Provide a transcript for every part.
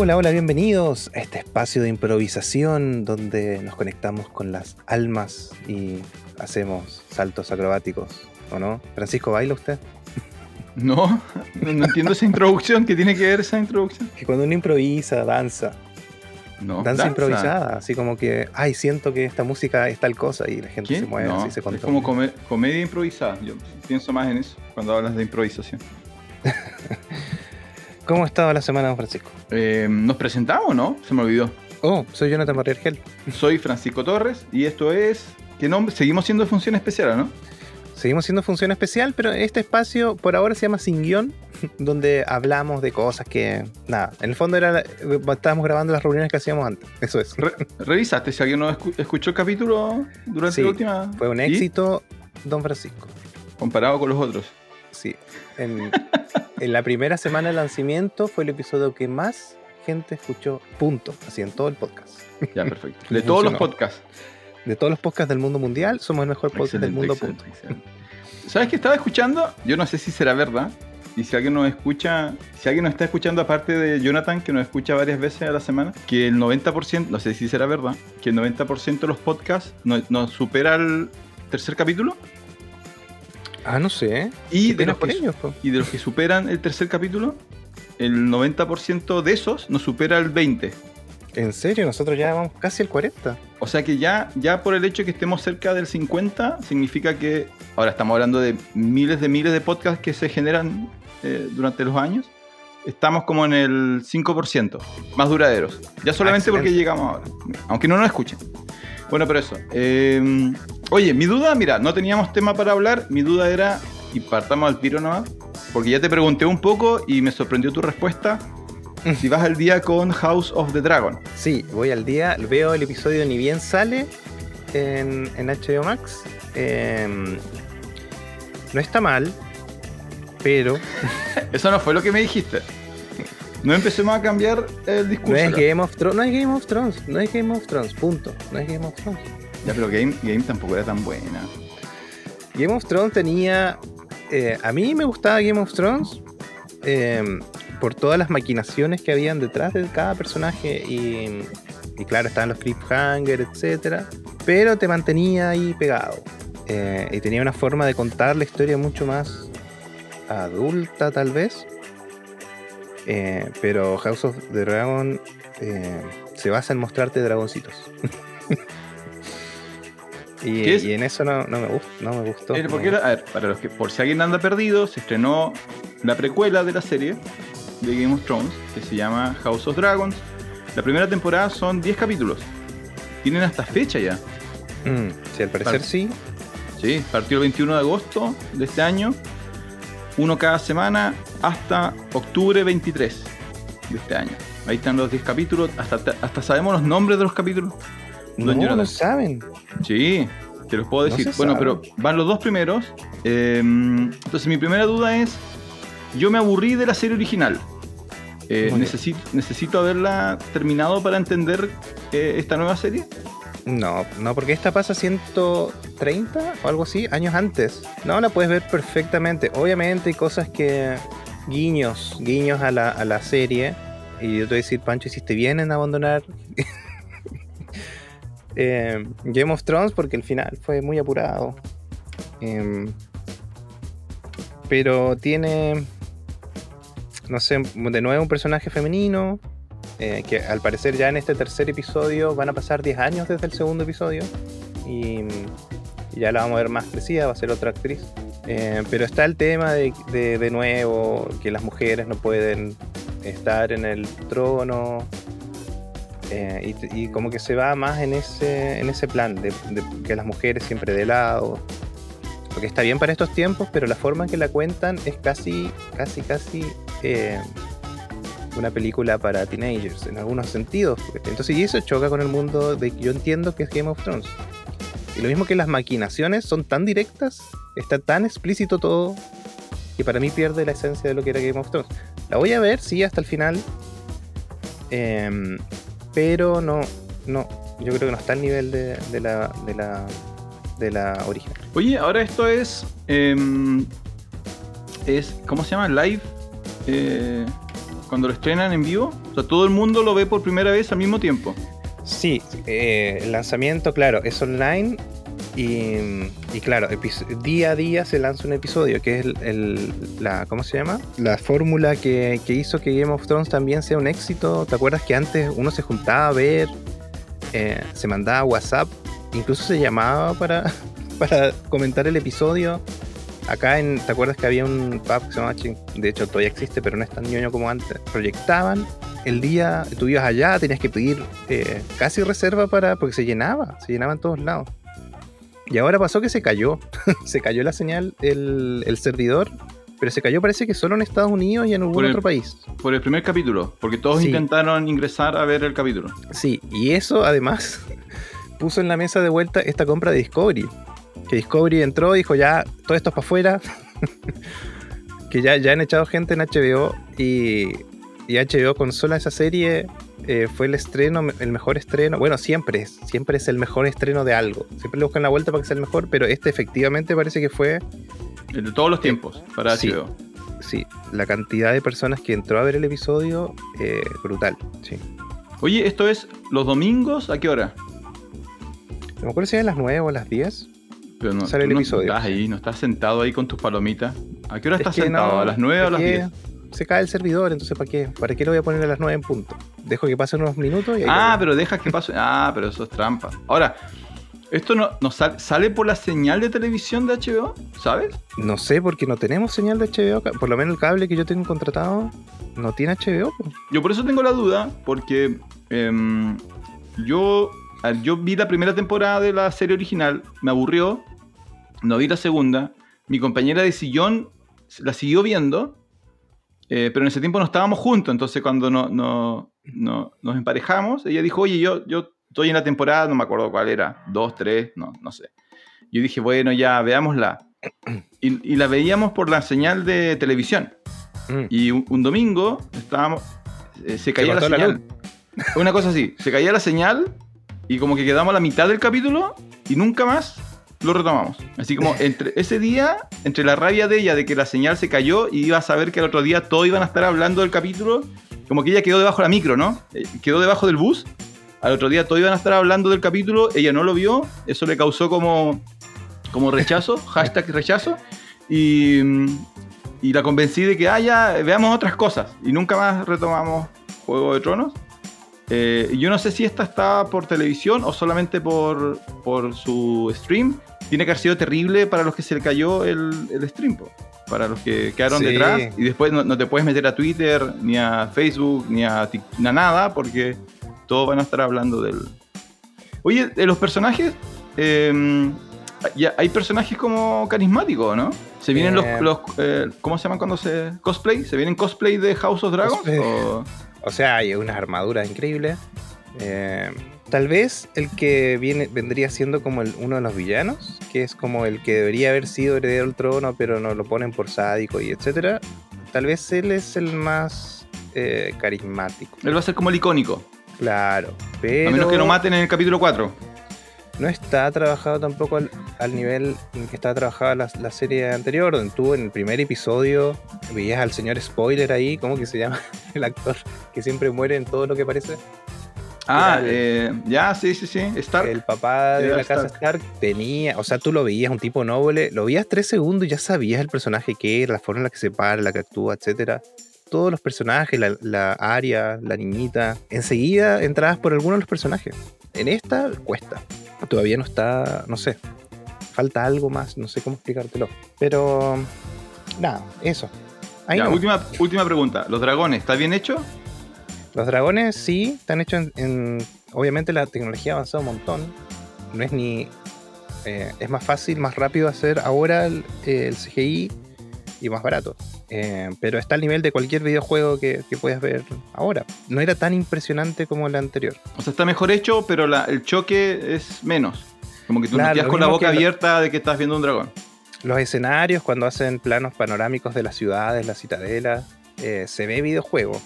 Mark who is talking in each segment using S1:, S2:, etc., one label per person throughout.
S1: Hola, hola, bienvenidos a este espacio de improvisación donde nos conectamos con las almas y hacemos saltos acrobáticos, ¿o no? Francisco, ¿baila usted?
S2: No, no entiendo esa introducción. ¿Qué tiene que ver esa introducción?
S1: Que cuando uno improvisa, danza.
S2: No,
S1: danza, improvisada, así como que, ay, siento que esta música es tal cosa y la gente
S2: ¿Quién?
S1: se mueve
S2: No,
S1: así se
S2: Es
S1: controla.
S2: como come- comedia improvisada. Yo pienso más en eso cuando hablas de improvisación.
S1: ¿Cómo ha estado la semana, don Francisco?
S2: Eh, ¿Nos presentamos, no? Se me olvidó.
S1: Oh, soy Jonathan Barriergel.
S2: Soy Francisco Torres y esto es. ¿Qué nombre? Seguimos siendo Función Especial, ¿no?
S1: Seguimos siendo función especial, pero este espacio por ahora se llama Sin Guión, donde hablamos de cosas que, nada, en el fondo era la- estábamos grabando las reuniones que hacíamos antes, eso es.
S2: Re- ¿Revisaste si alguien no escu- escuchó el capítulo durante
S1: Sí,
S2: la última?
S1: Fue un
S2: ¿Y?
S1: éxito, don Francisco.
S2: Comparado con los otros.
S1: Sí. En, en la primera semana de lanzamiento fue el episodio que más gente escuchó, punto, así en todo el podcast.
S2: Ya, perfecto. De todos los podcasts.
S1: De todos los podcasts del mundo mundial, somos el mejor podcast del
S2: Excelente,
S1: mundo,
S2: excelente,
S1: punto.
S2: excelente. ¿Sabes qué estaba escuchando? Yo no sé si será verdad. Y si alguien nos escucha, si alguien nos está escuchando aparte de Jonathan, que nos escucha varias veces a la semana, que el 90%, no sé si será verdad, que el 90% de los podcasts nos no supera el tercer capítulo.
S1: Ah, no sé.
S2: Y de, los que,
S1: ellos,
S2: y de los que superan el tercer capítulo, el 90% de esos nos supera el 20%.
S1: En serio, nosotros ya vamos casi al 40.
S2: O sea que ya, ya por el hecho de que estemos cerca del 50, significa que ahora estamos hablando de miles de miles de podcasts que se generan eh, durante los años. Estamos como en el 5%, más duraderos. Ya solamente porque llegamos ahora. Aunque no nos escuchen. Bueno, pero eso. eh, oye, mi duda, mira, no teníamos tema para hablar. Mi duda era, y partamos al tiro nomás, porque ya te pregunté un poco y me sorprendió tu respuesta. Si vas al día con House of the Dragon.
S1: Sí, voy al día, veo el episodio ni bien sale en, en HBO Max. Em, no está mal, pero
S2: Eso no fue lo que me dijiste. No empecemos a cambiar el
S1: no
S2: discurso.
S1: es
S2: acá.
S1: Game of Thrones, no es Game of Thrones, no es Game of Thrones, punto. No es Game of Thrones.
S2: Ya, pero Game, Game tampoco era tan buena.
S1: Game of Thrones tenía. eh, a mí me gustaba Game of Thrones em, por todas las maquinaciones que habían detrás de cada personaje y, y claro, estaban los cliffhangers, etcétera, pero te mantenía ahí pegado Eh, y tenía una forma de contar la historia mucho más adulta, tal vez. Eh, pero House of the Dragon eh, se basa en mostrarte dragoncitos. y, y en eso no, no me, gust- no me gustó.
S2: Porque era- a ver, para los que, por si alguien anda perdido, se estrenó la precuela de la serie de Game of Thrones, que se llama House of Dragons. La primera temporada son 10 capítulos. Tienen hasta fecha ya.
S1: Mm, sí, al parecer
S2: Par-
S1: sí.
S2: Sí, partió el 21 de agosto de este año. Uno cada semana hasta octubre 23 de este año. Ahí están los 10 capítulos. Hasta, hasta sabemos los nombres de los capítulos.
S1: No, no saben.
S2: Sí, te los puedo decir. bueno,
S1: sabe.
S2: pero van los dos primeros. Eh, entonces, mi primera duda es: yo me aburrí de la serie original. Eh, necesito, necesito haberla terminado para entender eh, esta nueva serie.
S1: No, no, porque esta pasa 130 o algo así, años antes. No, la puedes ver perfectamente. Obviamente hay cosas que. guiños, guiños a la, a la serie. Y yo te voy a decir, Pancho, hiciste bien en abandonar eh, Game of Thrones porque el final fue muy apurado. Em, pero tiene. No sé, de nuevo un personaje femenino. eh, que al parecer ya en este tercer episodio van a pasar 10 años desde el segundo episodio. Y, y ya la vamos a ver más crecida, va a ser otra actriz. Eh, pero está el tema de, de, de nuevo, que las mujeres no pueden estar en el trono. Eh, y, y como que se va más en ese, en ese plan, de, de que las mujeres siempre de lado. Porque está bien para estos tiempos, pero la forma en que la cuentan es casi, casi, casi eh, una película para teenagers, en algunos sentidos. Entonces, y eso choca con el mundo de que yo entiendo que es Game of Thrones. Y lo mismo que las maquinaciones son tan directas, está tan explícito todo, que para mí pierde la esencia de lo que era Game of Thrones. La voy a ver, sí, hasta el final. em, pero no, no, yo creo que no está al nivel de, de la, de la, de la original.
S2: Oye, ahora esto es. em, es ¿Cómo se llama? Live. eh, cuando lo estrenan en vivo. sea, todo el mundo lo ve por primera vez al mismo tiempo.
S1: Sí, eh, el lanzamiento, claro, es online y, claro, día a día se lanza un episodio, que es el, la, ¿cómo se llama? La fórmula que, que hizo que Game of Thrones también sea un éxito. ¿Te acuerdas que antes uno se juntaba a ver, eh, se mandaba WhatsApp, incluso se llamaba para, para comentar el episodio? Acá en, ¿te acuerdas que había un pub que se llamaba? De hecho, todavía existe, pero no es tan ñoño como antes. Proyectaban el día, tú ibas allá, tenías que pedir eh, casi reserva para, porque se llenaba, se llenaba en todos lados. Y ahora pasó que se cayó, se cayó la señal, el, el servidor, pero se cayó parece que solo en Estados Unidos y en algún
S2: el-
S1: otro país.
S2: Por el primer capítulo, porque todos
S1: Sí.
S2: intentaron ingresar a ver el capítulo.
S1: Sí, y eso además puso en la mesa de vuelta esta compra de Discovery. Que Discovery entró y dijo ya, todo esto es para afuera. que ya, ya han echado gente en HBO y, y HBO con sola esa serie eh, fue el estreno, el mejor estreno. Bueno, siempre es, siempre es el mejor estreno de algo. Siempre le buscan la vuelta para que sea el mejor, pero este efectivamente parece que fue,
S2: El de todos los tiempos para
S1: Sí.
S2: HBO.
S1: sí, la cantidad de personas que entró a ver el episodio, eh, brutal. Sí.
S2: Oye, esto es los domingos, ¿a qué hora?
S1: No me acuerdo si eran las 9 o las 10.
S2: Pero no,
S1: Sale el
S2: no
S1: episodio.
S2: estás ahí, no estás sentado ahí con tus palomitas. ¿A qué hora
S1: Es
S2: estás
S1: que
S2: sentado?
S1: no,
S2: ¿A las 9 o a las
S1: porque
S2: 10?
S1: Se cae el servidor, entonces ¿para qué? ¿Para qué lo voy a poner a las 9 en punto? Dejo que pasen unos minutos y ahí
S2: Ah, pero dejas que pase. Ah, pero eso es trampa. Ahora, ¿esto no, no sal- sale por la señal de televisión de HBO? ¿Sabes?
S1: No sé porque no tenemos señal de HBO. Por lo menos el cable que yo tengo contratado no tiene HBO.
S2: Yo por eso tengo la duda, porque em, yo, yo vi la primera temporada de la serie original, me aburrió, no vi la segunda, mi compañera de sillón la siguió viendo, eh, pero en ese tiempo no estábamos juntos, entonces cuando no, no- no- nos emparejamos, ella dijo, oye, yo, yo estoy en la temporada, no me acuerdo cuál era, dos, tres, no, no sé. Yo dije, bueno, ya, veámosla. Y, y la veíamos por la señal de televisión.
S1: Mm.
S2: Y un, un domingo estábamos. eh, se caía la
S1: cortó la
S2: señal. Una cosa así, se caía la señal y como que quedamos a la mitad del capítulo y nunca más lo retomamos. Así como entre ese día, entre la rabia de ella de que la señal se cayó y iba a saber que el otro día todos iban a estar hablando del capítulo, como que ella quedó debajo de la micro, ¿no? Eh, Quedó debajo del bus. Al otro día todos iban a estar hablando del capítulo, ella no lo vio, eso le causó como, como rechazo, hashtag rechazo, y, mm, y la convencí de que, ah, ya, veamos otras cosas, y nunca más retomamos Juego de Tronos. Eh, yo no sé si esta está por televisión o solamente por, por su stream. Tiene que haber sido terrible para los que se le cayó el, el stream, po. para los que quedaron
S1: Sí.
S2: detrás. Y después no, no te puedes meter a Twitter, ni a Facebook, ni a, ni a nada, porque todos van a estar hablando del... Oye, de los personajes, eh, ya hay personajes como carismáticos, ¿no? Se vienen los,
S1: Eh.
S2: los eh, ¿cómo se llaman cuando se cosplay? ¿Se vienen cosplay de House of Dragons? O-
S1: O sea, hay unas armaduras increíbles. Eh, tal vez el que viene vendría siendo como el- uno de los villanos, que es como el que debería haber sido heredero del trono, pero no lo ponen por sádico y etcétera. Tal vez él es el más eh, carismático.
S2: Él va a ser como el icónico.
S1: Claro, pero
S2: A menos que lo maten en el capítulo 4.
S1: no está trabajado tampoco al, al nivel en que estaba trabajada la, la serie anterior, donde tú en el primer episodio veías al señor spoiler ahí, ¿cómo que se llama? El actor que siempre muere en todo lo que parece.
S2: Ah, eh, ya, sí, sí, sí. Stark.
S1: El papá de
S2: Era
S1: la casa Stark tenía, o sea, tú lo veías, un tipo noble, lo veías tres segundos y ya sabías el personaje que era, la forma en la que se para, la que actúa, etcétera. Todos los personajes, la, la Aria, la niñita, enseguida entrabas por alguno de los personajes. En esta cuesta. Todavía no está, no sé. Falta algo más, no sé cómo explicártelo. Pero nada, eso. Ahí
S2: Ya, última, última pregunta. ¿Los dragones, está bien hecho?
S1: Los dragones sí, están hechos en, en- Obviamente la tecnología ha avanzado un montón. No es ni... eh, es más fácil, más rápido hacer ahora el, el CGI y más barato. Eh, pero está al nivel de cualquier videojuego que, que puedas ver ahora. No era tan impresionante como el anterior.
S2: O sea, está mejor hecho, pero la- el choque es menos. Como que tú
S1: Claro,
S2: no quedas con la boca
S1: que lo-
S2: abierta de que estás viendo un dragón.
S1: Los escenarios, cuando hacen planos panorámicos de las ciudades, la citadela, eh, se ve videojuego.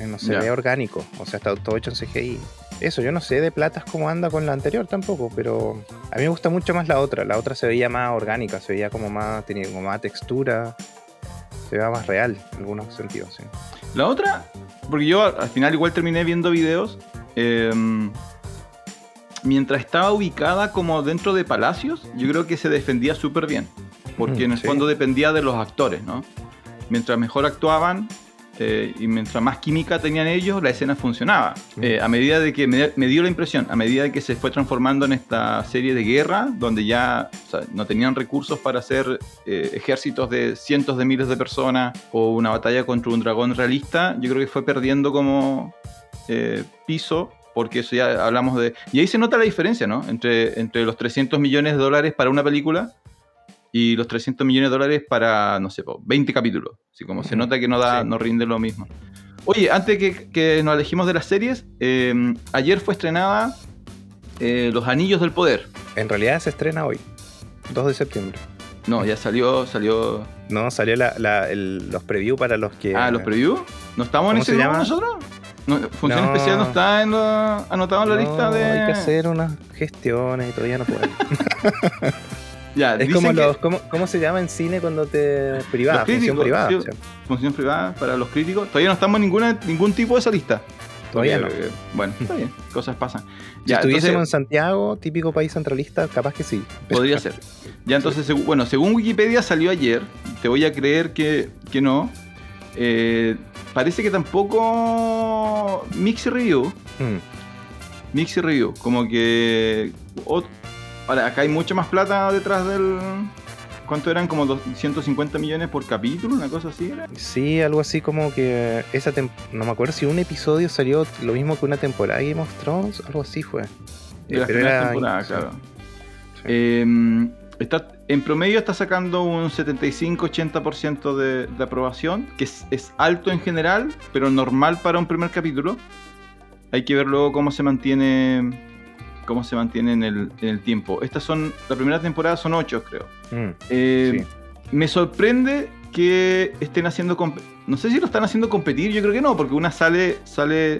S1: Eh, no se
S2: Ya.
S1: ve orgánico. O sea, está todo hecho en CGI. Eso, yo no sé de platas cómo anda con la anterior tampoco, pero a mí me gusta mucho más la otra. La otra se veía más orgánica, se veía como más, tenía como más textura, se veía más real en algunos sentidos. sí.
S2: La otra, porque yo al final igual terminé viendo videos. eh, mientras estaba ubicada como dentro de palacios, yo creo que se defendía súper bien. Porque
S1: Mm,
S2: en el
S1: sí.
S2: fondo dependía de los actores, ¿no? Mientras mejor actuaban eh, y mientras más química tenían ellos, la escena funcionaba.
S1: Mm.
S2: Eh, a medida de que me, me dio la impresión, a medida de que se fue transformando en esta serie de guerra, donde ya o sea, no tenían recursos para hacer eh, ejércitos de cientos de miles de personas o una batalla contra un dragón realista, yo creo que fue perdiendo como eh, piso. Porque eso ya hablamos de... Y ahí se nota la diferencia, ¿no? Entre, entre los 300 millones de dólares para una película y los 300 millones de dólares para, no sé, po, 20 capítulos. Así como se nota que no, da,
S1: Sí.
S2: no rinde lo mismo. Oye, antes que, que nos alejemos de las series, eh, ayer fue estrenada eh, Los Anillos del Poder.
S1: En realidad se estrena hoy, 2 de septiembre.
S2: No, ya salió, salió...
S1: No, salió la, la- el- los previews para los que.
S2: Ah, los previews. ¿No estamos en
S1: ¿Cómo
S2: ese
S1: llama?
S2: nosotros? No, Función
S1: No.
S2: especial no está en la- anotado en la
S1: No,
S2: lista de...
S1: Hay que hacer unas gestiones y todavía no puedo.
S2: Ya,
S1: es como los. ¿cómo, cómo se llama en cine cuando te. privada? Función privada.
S2: función privada para los críticos. Todavía no estamos en ninguna, ningún tipo de esa lista.
S1: Todavía
S2: Porque, eh, Bueno, está bien, cosas pasan.
S1: si
S2: Ya,
S1: estuviésemos
S2: entonces,
S1: en Santiago, típico país centralista, capaz que sí.
S2: podría ser. Ya entonces, bueno, según Wikipedia salió ayer, te voy a creer que, que no. Eh, parece que tampoco Mix Review,
S1: Mm,
S2: Mix Review, como que... ahora, acá hay mucha más plata detrás del... ¿Cuánto eran? Como 250 millones por capítulo, una cosa así era.
S1: Sí, algo así como que esa tem- no me acuerdo si un episodio salió lo mismo que una temporada de Game of Thrones, algo así fue.
S2: De
S1: Eh,
S2: la
S1: pero era- sí.
S2: claro.
S1: Sí.
S2: Eh, está, en promedio está sacando un 75-80% de, de aprobación, que es, es alto en general, pero normal para un primer capítulo. Hay que ver luego cómo se mantiene cómo se mantiene en el, en el tiempo. Estas son, la primera temporada son 8, creo.
S1: Mm,
S2: Eh,
S1: sí.
S2: Me sorprende que estén haciendo... No sé si lo están haciendo competir, yo creo que no, porque una sale, sale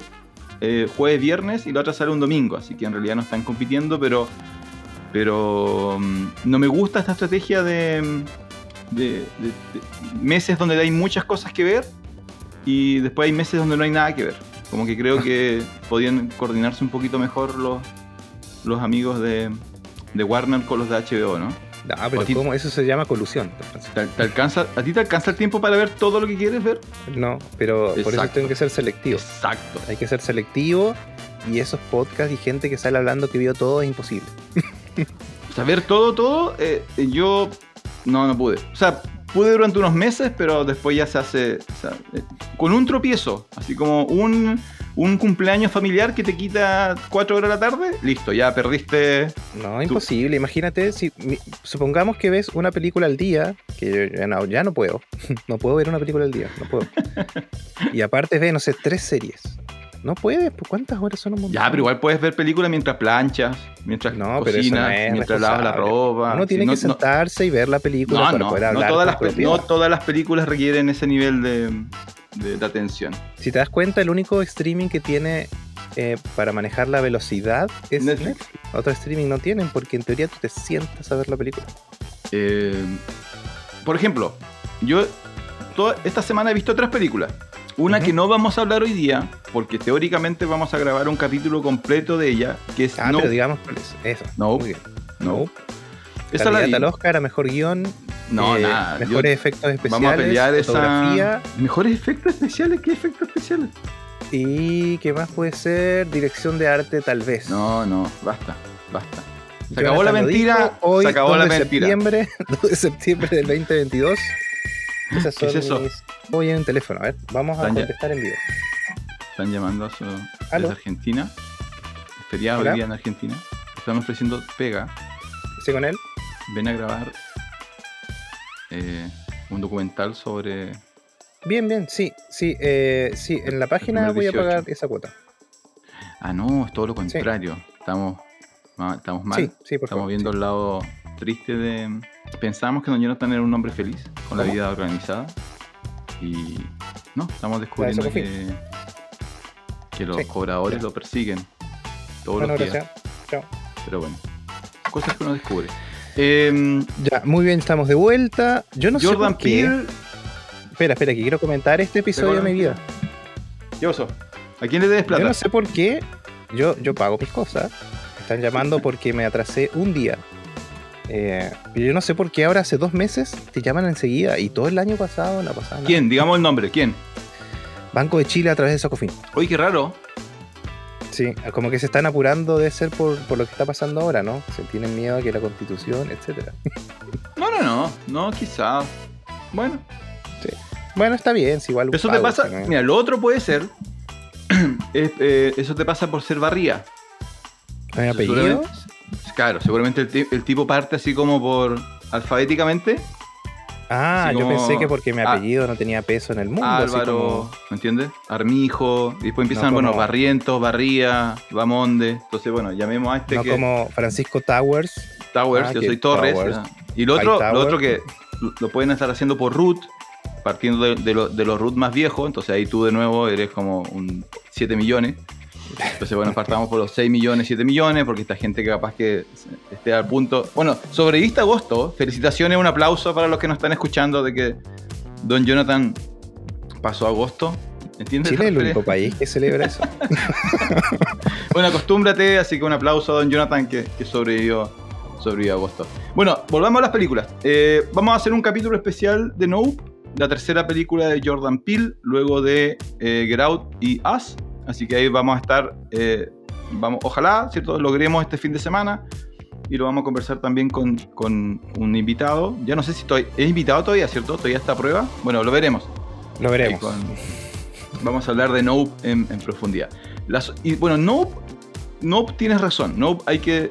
S2: eh, jueves, viernes y la otra sale un domingo, así que en realidad no están compitiendo, pero... Pero mm, no me gusta esta estrategia de, de- de- de meses donde hay muchas cosas que ver y después hay meses donde no hay nada que ver. Como que creo que podían coordinarse un poquito mejor los, los amigos de, de Warner con los de HBO, ¿no?
S1: Ah, pero
S2: ti-
S1: ¿cómo? Eso se llama colusión.
S2: ¿Te, te alcanza, ¿A ti te alcanza el tiempo para ver todo lo que quieres ver?
S1: No, pero por eso tengo que ser selectivo.
S2: Exacto.
S1: Hay que ser selectivo y esos podcasts y gente que sale hablando que vio todo es imposible.
S2: O sea, ver todo, todo, eh, yo no, no pude. O sea, pude durante unos meses, pero después ya se hace o sea, eh, con un tropiezo, así como un, un cumpleaños familiar que te quita cuatro horas a la tarde, listo, ya perdiste.
S1: No, imposible. Imagínate, si supongamos que ves una película al día, que yo ya no, ya no puedo. no puedo ver una película al día, no puedo. y aparte ve, no sé, tres series. No puedes, pues ¿cuántas horas son un montón?
S2: Ya, pero igual puedes ver películas mientras planchas, mientras
S1: No,
S2: cocinas,
S1: no es
S2: mientras lavas la ropa.
S1: Uno tiene
S2: Si no-
S1: que sentarse y ver la película para poder hablar.
S2: todas las, no todas las películas requieren ese nivel de, de- de atención.
S1: Si te das cuenta, el único streaming que tiene eh, para manejar la velocidad es
S2: Netflix.
S1: Netflix. Otro streaming no tienen porque en teoría tú te sientas a ver la película.
S2: Eh, por ejemplo, yo toda esta semana he visto tres películas. Una que no vamos a hablar hoy día, porque teóricamente vamos a grabar un capítulo completo de ella, que es
S1: Ah,
S2: No.
S1: pero digamos. Eso.
S2: No.
S1: Muy bien.
S2: No.
S1: Esa
S2: Esa la vi.
S1: al Oscar a mejor guion.
S2: No,
S1: eh,
S2: nada. yo-
S1: Mejores efectos especiales.
S2: vamos a pelear esa. ¿Mejores efectos especiales? ¿Qué efectos especiales?
S1: Y qué más puede ser dirección de arte, tal vez.
S2: No, no, basta, basta. Se
S1: Jonathan
S2: acabó la mentira.
S1: dijo, hoy,
S2: se acabó
S1: 2
S2: la
S1: de
S2: mentira.
S1: Septiembre, 2 de septiembre del 2022. Esas
S2: ¿Qué
S1: son
S2: es eso?
S1: mis- Oye, un teléfono. A ver, vamos a
S2: ya-
S1: contestar en vivo.
S2: Están llamando a su, desde Argentina. Feriado hoy día en Argentina. Están ofreciendo pega.
S1: ¿Sí con él?
S2: Ven a grabar eh, un documental sobre.
S1: Bien, bien, sí, sí, eh, sí, en la página voy a
S2: 18.
S1: pagar esa cuota.
S2: Ah, no, es todo lo contrario. Estamos, estamos mal.
S1: Sí, sí, por
S2: Estamos
S1: favor.
S2: viendo el lado triste de. Pensábamos que Don Jonathan era un hombre feliz, con la vida organizada. Y. No, estamos descubriendo que. Que los cobradores lo persiguen todos
S1: Bueno,
S2: los días.
S1: gracias. Chao.
S2: Pero bueno, cosas que uno descubre. Em,
S1: Ya, muy bien, estamos de vuelta. Yo no sé
S2: Jordan
S1: por qué.
S2: Peele.
S1: Espera, espera, que quiero comentar este episodio de mi vida.
S2: ¿Qué pasó? ¿A quién le debes plata?
S1: Yo no sé por qué. Yo, yo pago mis cosas. Me están llamando porque me atrasé un día. Eh, pero yo no sé por qué ahora hace dos meses te llaman enseguida y todo el año pasado no pasaba nada.
S2: ¿Quién? Digamos el nombre. ¿Quién?
S1: Banco de Chile a través de Socofin.
S2: Oye, qué raro.
S1: Sí, como que se están apurando de ser por, por lo que está pasando ahora, ¿no? Se tienen miedo a que la constitución, etcétera.
S2: No, no, no. No, quizás. Bueno,
S1: Bueno, está bien, si igual.
S2: eso te pasa.
S1: no-
S2: Mira, lo otro puede ser. es, eh, eso te pasa por ser barría.
S1: ¿No hay apellido?
S2: Seguramente- Claro, seguramente el, el tipo parte así como por alfabéticamente.
S1: Ah, yo pensé que porque mi
S2: Ah.
S1: apellido no tenía peso en el mundo.
S2: Álvaro,
S1: como-
S2: ¿me entiendes? Armijo. Y después empiezan,
S1: No
S2: bueno, Barrientos, Barría, Bamonde. Entonces, bueno, llamemos a este
S1: no
S2: que
S1: como Francisco Towers.
S2: Towers,
S1: Ah,
S2: yo soy Torres.
S1: Towers.
S2: ya. Y lo otro, lo otro que lo- lo pueden estar haciendo por root, partiendo de, de lo- de los root más viejos. Entonces ahí tú de nuevo eres como un 7 millones. Entonces, bueno, partamos por los 6 millones, 7 millones, porque esta gente que capaz que esté al punto. Bueno, sobreviviste a agosto. Felicitaciones, un aplauso para los que nos están escuchando de que Don Jonathan pasó agosto. ¿Entiendes?
S1: Chile es el único país que celebra eso.
S2: Bueno, acostúmbrate, así que un aplauso a Don Jonathan que, que sobrevivió, sobrevivió a agosto. Bueno, volvamos a las películas. Eh, vamos a hacer un capítulo especial de Nope, la tercera película de Jordan Peele, luego de eh, Get Out y Us. Así que ahí vamos a estar, eh, vamos, ojalá, ¿cierto? Logremos este fin de semana. Y lo vamos a conversar también con, con un invitado. Ya no sé si estoy, es invitado todavía, ¿cierto? ¿Todavía está a prueba? Bueno, lo veremos.
S1: Lo veremos.
S2: Con- vamos a hablar de Nope en, en profundidad. Las- y bueno, Nope, Nope tienes razón. Nope hay que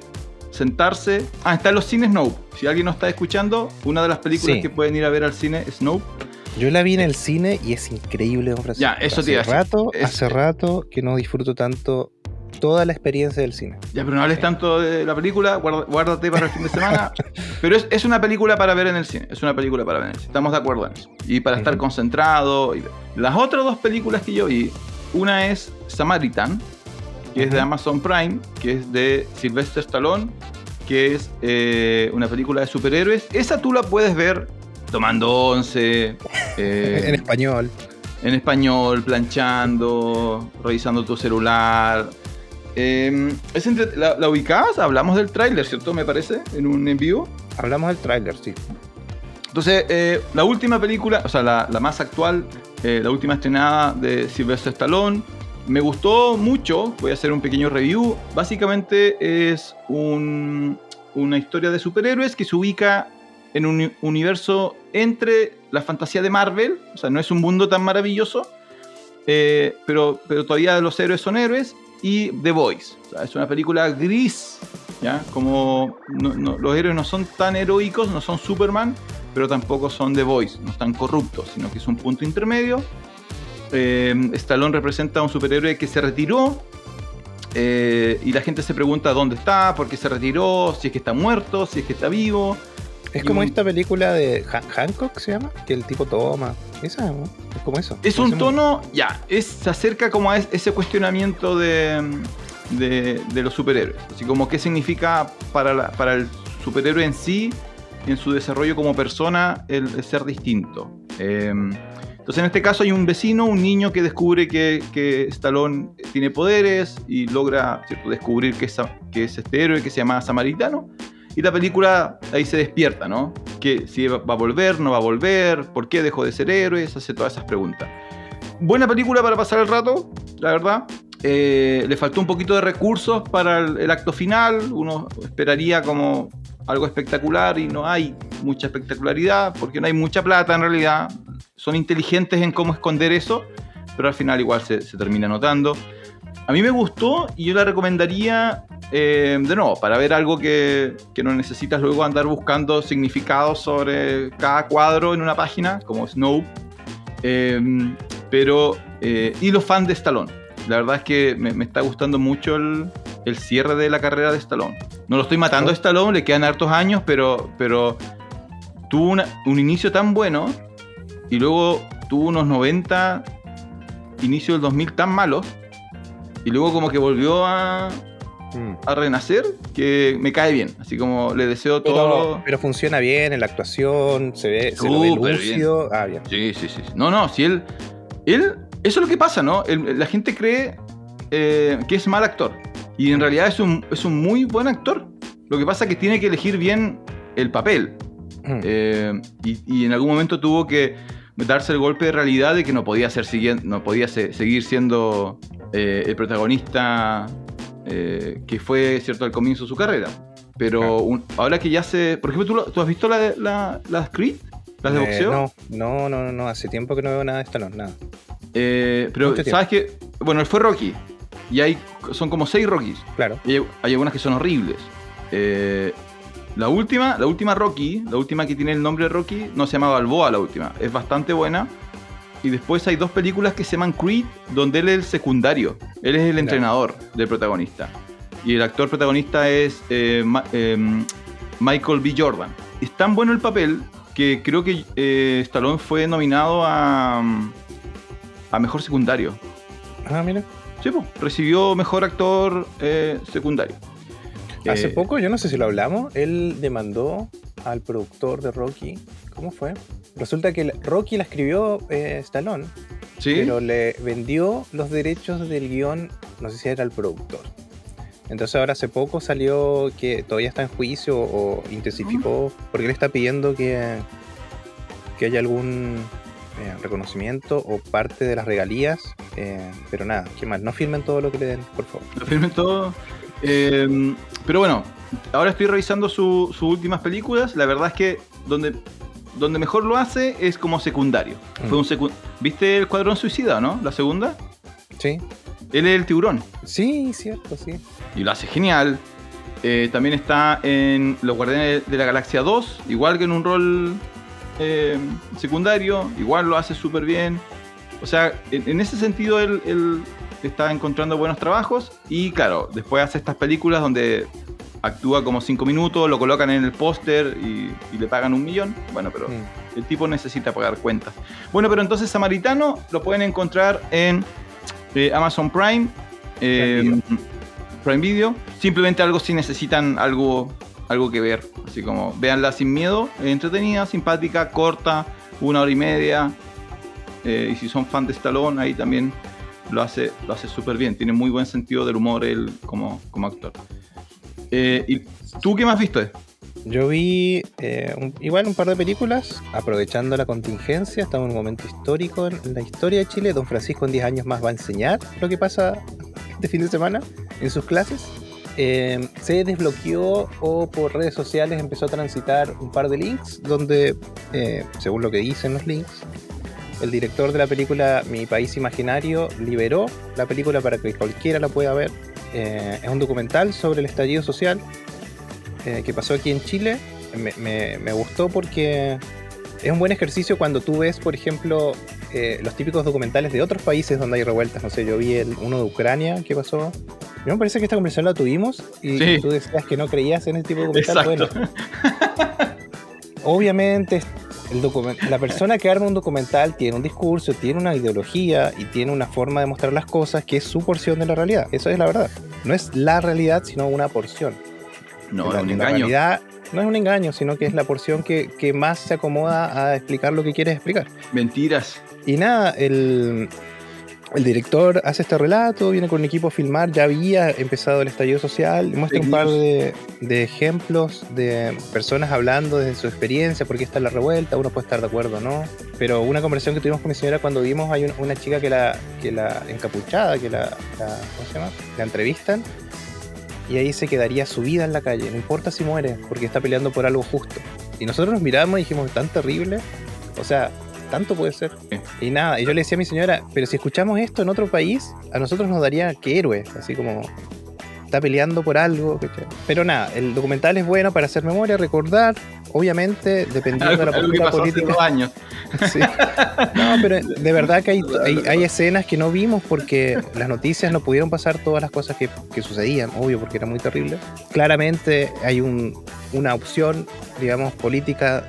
S2: sentarse. Ah, está en los cines Nope. Si alguien no está escuchando, una de las películas
S1: Sí.
S2: que pueden ir a ver al cine es Nope.
S1: Yo la vi en el cine y es increíble, don Francisco.
S2: Ya, eso te
S1: hace rato,
S2: Es-
S1: hace rato que no disfruto tanto toda la experiencia del cine.
S2: Ya, pero no hables
S1: Sí.
S2: tanto de la película, guarda- guárdate para el fin de semana. pero es, es una película para ver en el cine. Es una película para ver en el cine. Estamos de acuerdo en eso. Y para estar concentrado. y. Las otras dos películas que yo vi, una es Samaritan, que es de. Amazon Prime, que es de Sylvester Stallone, que es eh, una película de superhéroes. Esa tú la puedes ver tomando once, eh,
S1: en español.
S2: en español, planchando, revisando tu celular. Eh, es entre- la, la ubicás? Hablamos del tráiler, ¿cierto? Me parece, en un en vivo.
S1: Hablamos del tráiler, sí.
S2: Entonces, eh, la última película, o sea, la, la más actual, eh, la última estrenada de Sylvester Stallone, me gustó mucho. Voy a hacer un pequeño review. Básicamente es un- una historia de superhéroes que se ubica en un uni- universo entre la fantasía de Marvel, o sea, no es un mundo tan maravilloso, eh, pero, pero todavía los héroes son héroes, y The Voice. O sea, es una película gris, ¿ya? Como los héroes no son tan heroicos, no son Superman, pero tampoco son The Voice, no están corruptos, sino que es un punto intermedio. Eh, Stallone representa a un superhéroe que se retiró eh, y la gente se pregunta dónde está, por qué se retiró, si es que está muerto, si es que está vivo.
S1: Es como
S2: un-
S1: esta película de Han- Hancock, ¿se llama? Que el tipo toma. Esa, ¿no? Es como eso.
S2: Es un tono, ya, es, se acerca como a es- ese cuestionamiento de, de, de los superhéroes. Así como qué significa para, la- para el superhéroe en sí, en su desarrollo como persona, el, el ser distinto. Eh, entonces en este caso hay un vecino, un niño que descubre que, que Stallone tiene poderes y logra ¿cierto? descubrir que es, que es este héroe que se llama Samaritano. Y la película ahí se despierta, ¿no? Que si va a volver, no va a volver, por qué dejó de ser héroe, se hace todas esas preguntas. Buena película para pasar el rato, la verdad. Eh, le faltó un poquito de recursos para el, acto final. Uno esperaría como algo espectacular y no hay mucha espectacularidad porque no hay mucha plata en realidad. Son inteligentes en cómo esconder eso, pero al final igual se termina notando. A mí me gustó y yo la recomendaría eh, de nuevo para ver algo que, que no necesitas luego andar buscando significados sobre cada cuadro en una página, como Snow. Eh, pero, eh, y los fans de Stallone. La verdad es que me, me está gustando mucho el, el cierre de la carrera de Stallone. No lo estoy matando a Stallone, le quedan hartos años, pero, pero tuvo una- un inicio tan bueno y luego tuvo unos 90, inicio del 2000 tan malos, y luego como que volvió a. a renacer, que me cae bien. Así como le deseo
S1: Pero,
S2: todo.
S1: pero funciona bien en la actuación, se ve, se lo ve
S2: Súper
S1: lúcido. Ah, bien.
S2: Sí, sí, sí. No, no, si él. Él Eso es lo que pasa, ¿no? La gente cree eh, que es mal actor. Y en realidad es un, es un muy buen actor. Lo que pasa es que tiene que elegir bien el papel.
S1: Mm.
S2: Eh, y, y en algún momento tuvo que darse el golpe de realidad de que no podía, ser no podía se- seguir siendo eh, el protagonista eh, que fue cierto al comienzo de su carrera. Pero
S1: Claro.
S2: un- ahora que ya se... Por ejemplo, ¿tú, tú has visto la, la- las Creed? ¿Las de
S1: Eh,
S2: boxeo?
S1: no, no, no, no, no, hace tiempo que no veo nada de Stallone, nada.
S2: Eh, pero sabes que... Bueno, él fue Rocky. Y hay, son como seis Rockies.
S1: Claro.
S2: Y hay, hay algunas que son horribles. Eh, la última, la última Rocky, la última que tiene el nombre de Rocky, no se llama Balboa la última. Es bastante buena. Y después hay dos películas que se llaman Creed, donde él es el secundario. Él es el
S1: Claro.
S2: entrenador del protagonista. Y el actor protagonista es eh, Ma- em, Michael B. Jordan. Es tan bueno el papel que creo que eh, Stallone fue nominado a, a Mejor Secundario.
S1: Ah, mira.
S2: Sí, recibió Mejor Actor eh, Secundario.
S1: Hace
S2: Eh,
S1: poco, yo no sé si lo hablamos, él demandó al productor de Rocky. ¿Cómo fue? Resulta que Rocky la escribió eh, Stallone,
S2: Sí,
S1: pero le vendió los derechos del guion, no sé si era el productor. Entonces ahora hace poco salió que todavía está en juicio o intensificó, porque él está pidiendo que, que haya algún eh, reconocimiento o parte de las regalías. eh, pero nada, ¿qué más? No firmen todo lo que le den, por favor.
S2: lo firmen todo. Eh, pero bueno, ahora estoy revisando su- sus últimas películas. La verdad es que donde, donde mejor lo hace es como secundario.
S1: Mm.
S2: Fue un secu- ¿Viste el Cuadrón Suicida, no? La segunda.
S1: Sí,
S2: Él es el tiburón.
S1: sí, cierto, sí.
S2: y lo hace genial. Eh, también está en Los Guardianes de la Galaxia 2, igual que en un rol eh, secundario, igual lo hace súper bien. O sea, en, en ese sentido él, él está encontrando buenos trabajos y claro, después hace estas películas donde actúa como 5 minutos, lo colocan en el póster y, y le pagan un millón. Bueno, pero el tipo necesita pagar cuentas. Bueno, pero entonces Samaritano lo pueden encontrar en eh, Amazon Prime, eh,
S1: Prime
S2: Prime Video. Simplemente algo si necesitan algo, algo que ver. Así como véanla sin miedo, entretenida, simpática, corta, una hora y media. Eh, y si son fan de Stallone, ahí también lo hace lo hace súper bien. Tiene muy buen sentido del humor él como, como actor. Eh, ¿Y tú qué más viste?
S1: Yo vi eh, igual un par de películas, aprovechando la contingencia, estamos en un momento histórico en la historia de Chile. Don Francisco en 10 años más va a enseñar lo que pasa este fin de semana en sus clases. Eh, se desbloqueó o por redes sociales empezó a transitar un par de links donde, eh, según lo que dicen los links, el director de la película Mi País Imaginario liberó la película para que cualquiera la pueda ver. Eh, es un documental sobre el estallido social eh, que pasó aquí en Chile. Me, me- me gustó porque es un buen ejercicio cuando tú ves, por ejemplo, eh, los típicos documentales de otros países donde hay revueltas. No sé, yo vi el- uno de Ucrania que pasó. Yo me parece que esta conversación la tuvimos y
S2: Sí.
S1: tú decías que no creías en este tipo de documental.
S2: Exacto.
S1: Bueno, obviamente el la persona que arma un documental tiene un discurso, tiene una ideología y tiene una forma de mostrar las cosas que es su porción de la realidad. Eso es la verdad. No es la realidad, sino una porción.
S2: No,
S1: En
S2: es
S1: la-
S2: un
S1: en la
S2: engaño.
S1: realidad no es un engaño, sino que es la porción que, que más se acomoda a explicar lo que quieres explicar.
S2: Mentiras.
S1: Y nada, el, el director hace este relato, viene con un equipo a filmar, ya había empezado el estallido social, muestra un par de, de ejemplos de personas hablando desde su experiencia, por qué está la revuelta, uno puede estar de acuerdo o no. Pero una conversación que tuvimos con mi señora cuando vimos, hay un- una chica que la, que la encapuchada, que la, la- ¿cómo se llama? La entrevistan. Y ahí se quedaría su vida en la calle, no importa si muere, porque está peleando por algo justo. Y nosotros nos miramos y dijimos, tan terrible. O sea, tanto puede ser.
S2: Sí.
S1: Y nada, y yo le decía a mi señora, pero si escuchamos esto en otro país, a nosotros nos daría que héroe, así como está peleando por algo. Pero nada, el documental es bueno para hacer memoria, recordar, obviamente, dependiendo de la postura
S2: hace
S1: política.
S2: dos años.
S1: Sí. No, pero de verdad que hay, hay, hay escenas que no vimos porque las noticias no pudieron pasar todas las cosas que, que sucedían, obvio, porque era muy terrible. Claramente hay un, una opción, digamos, política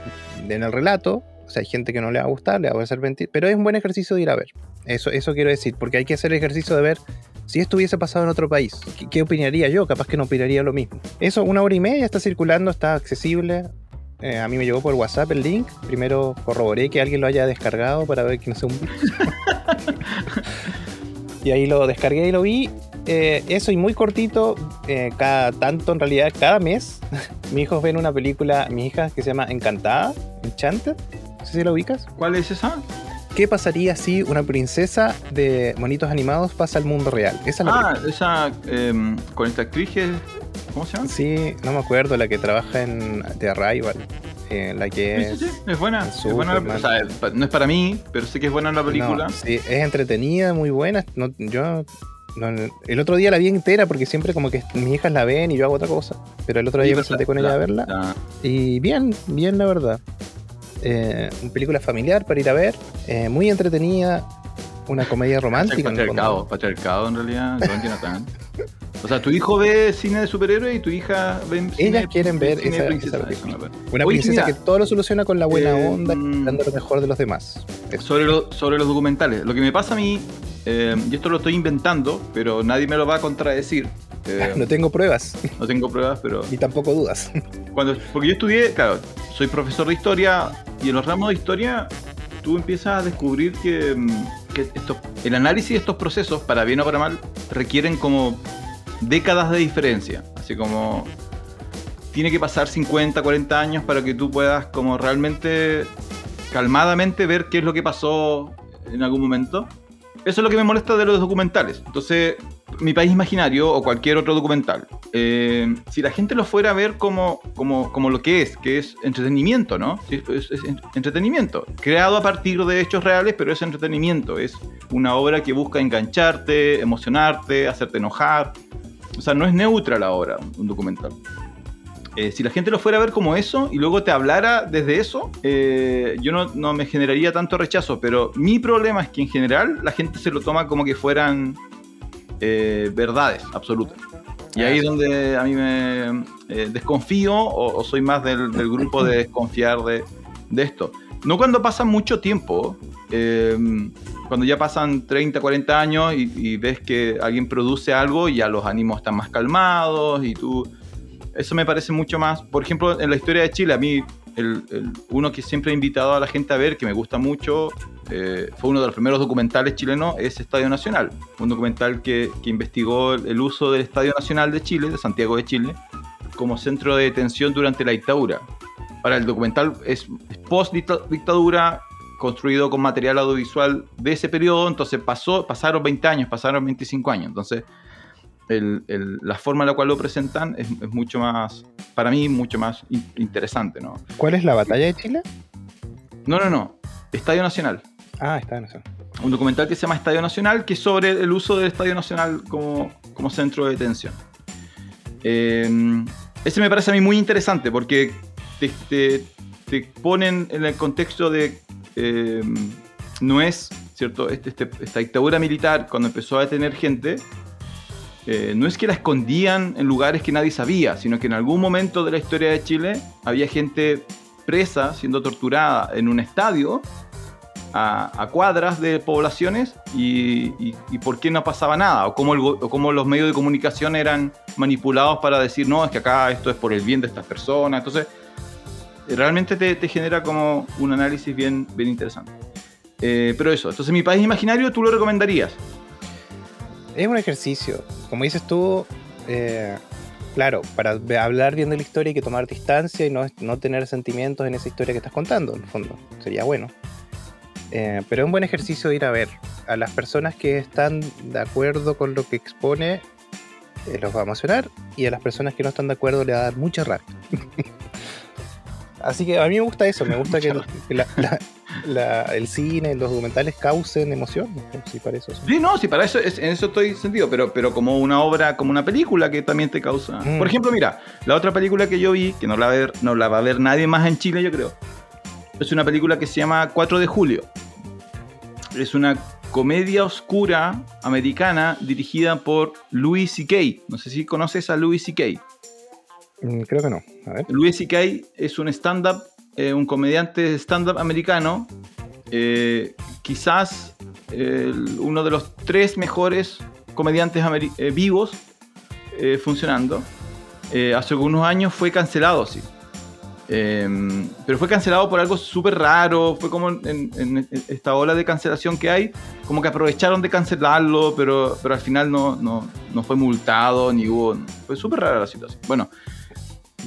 S1: en el relato. O sea, hay gente que no le va a gustar, le va a hacer mentir, pero es un buen ejercicio de ir a ver. Eso, eso quiero decir, porque hay que hacer el ejercicio de ver si esto hubiese pasado en otro país. ¿Qué, opinaría yo? Capaz que no opinaría lo mismo. Eso, una hora y media, está circulando, está accesible. Eh, a mí me llegó por WhatsApp el link. Primero corroboré que alguien lo haya descargado para ver que no sea un virus. Y ahí lo descargué y lo vi. Eh, eso y muy cortito, eh, cada tanto en realidad, cada mes, mis hijos ven una película, mi hija que se llama Encantada, Enchanted. No sé si lo ubicas.
S2: ¿Cuál es esa?
S1: ¿Qué pasaría si una princesa de monitos animados pasa al mundo real?
S2: Esa es la ah, esa em, con esta actriz que ¿Cómo se llama?
S1: Sí, no me acuerdo, la que trabaja en The Arrival. Eh, la que
S2: sí, sí, es buena. Es buena o sea, no es para mí, pero sé que es buena la película.
S1: sí, es entretenida, muy buena. No, yo el otro día la vi entera porque siempre como que mis hijas la ven y yo hago otra cosa. Pero el otro día me senté con ella a verla. Y bien, bien la verdad. Eh, una película familiar para ir a ver, eh, muy entretenida, una comedia romántica.
S2: Patriarcado, patriarcado en realidad, no O sea, tu hijo ve cine de superhéroes y tu hija ve
S1: cine Ellas quieren ver esa, princesa. Una princesa que todo lo soluciona con la buena eh, onda y dando lo mejor de los demás.
S2: Sobre, sobre los documentales. Lo que me pasa a mí, y esto lo estoy inventando, pero nadie me lo va a contradecir.
S1: no tengo pruebas.
S2: No tengo pruebas, pero.
S1: Y tampoco dudas.
S2: Cuando, porque yo estudié, claro, soy profesor de historia y en los ramos de historia tú empiezas a descubrir que, el análisis de estos procesos, para bien o para mal, requieren como décadas de diferencia. Así como tiene que pasar 50, 40 años para que tú puedas como realmente calmadamente ver qué es lo que pasó en algún momento. Eso es lo que me molesta de los documentales. Entonces, mi país imaginario o cualquier otro documental, eh, si la gente lo fuera a ver como, como, como lo que es, que es entretenimiento, ¿no? Es, entretenimiento, creado a partir de hechos reales, pero es entretenimiento, es una obra que busca engancharte, emocionarte, hacerte enojar. O sea, no es neutra la obra, un documental. Eh, si la gente lo fuera a ver como eso y luego te hablara desde eso, eh, yo no, me generaría tanto rechazo, pero mi problema es que en general la gente se lo toma como que fueran eh, verdades absolutas. Y ahí es donde a mí me desconfío o, soy más del, grupo de desconfiar de, de, esto. No cuando pasa mucho tiempo, em, cuando ya pasan 30, 40 años y, ves que alguien produce algo y ya los ánimos están más calmados y tú... Eso me parece mucho más... Por ejemplo, en la historia de Chile, a mí el, uno que siempre he invitado a la gente a ver, que me gusta mucho, eh, fue uno de los primeros documentales chilenos, es Estadio Nacional. Un documental que, que, investigó el uso del Estadio Nacional de Chile, de Santiago de Chile, como centro de detención durante la dictadura. Ahora, el documental es, post-dictadura, construido con material audiovisual de ese periodo, entonces pasó, pasaron 20 años, pasaron 25 años. Entonces, la forma en la cual lo presentan es, mucho más, para mí, mucho más interesante, ¿no?
S1: ¿Cuál es la batalla de Chile?
S2: No, no, no. Estadio Nacional.
S1: Ah, Estadio Nacional.
S2: Un documental que se llama Estadio Nacional, que es sobre el uso del Estadio Nacional como, como centro de detención. Eh, ese me parece a mí muy interesante porque te, te, ponen en el contexto de... Eh, no es, ¿cierto? Este, este, esta dictadura militar, cuando empezó a detener gente, eh, no es que la escondían en lugares que nadie sabía, sino que en algún momento de la historia de Chile había gente presa, siendo torturada en un estadio, a, cuadras de poblaciones, y, por qué no pasaba nada, o cómo, o los medios de comunicación eran manipulados para decir, no, es que acá esto es por el bien de estas personas. Entonces, realmente te, genera como un análisis bien, bien interesante. Eh, pero eso, entonces mi país imaginario, ¿tú lo recomendarías?
S1: es un ejercicio. Como dices tú, eh, claro, para hablar bien de la historia hay que tomar distancia y no, no, tener sentimientos en esa historia que estás contando, en el fondo. Sería bueno. Eh, pero es un buen ejercicio ir a ver. A las personas que están de acuerdo con lo que expone, los va a emocionar. Y a las personas que no están de acuerdo le va a dar mucha rabia. Así que a mí me gusta eso, me gusta que, el cine, los documentales causen emoción. Sí, para eso.
S2: Sí, no, sí, para eso, en eso estoy sentido, pero, pero como una obra, como una película que también te causa. Mm. Por ejemplo, mira, la otra película que yo vi, que no la, va a ver, no la va a ver nadie más en Chile, yo creo, es una película que se llama 4 de Julio. Es una comedia oscura americana dirigida por Louis C.K. No sé si conoces a Louis C.K.
S1: Mm, creo que no.
S2: Louis C.K. es un stand-up, eh, un comediante stand-up americano, eh, quizás uno de los tres mejores comediantes eh, vivos funcionando. hace algunos años fue cancelado, sí. Em, pero fue cancelado por algo súper raro, fue como en, en esta ola de cancelación que hay, como que aprovecharon de cancelarlo, pero, pero al final no, no, no fue multado, ni hubo... Fue súper rara la situación. Bueno,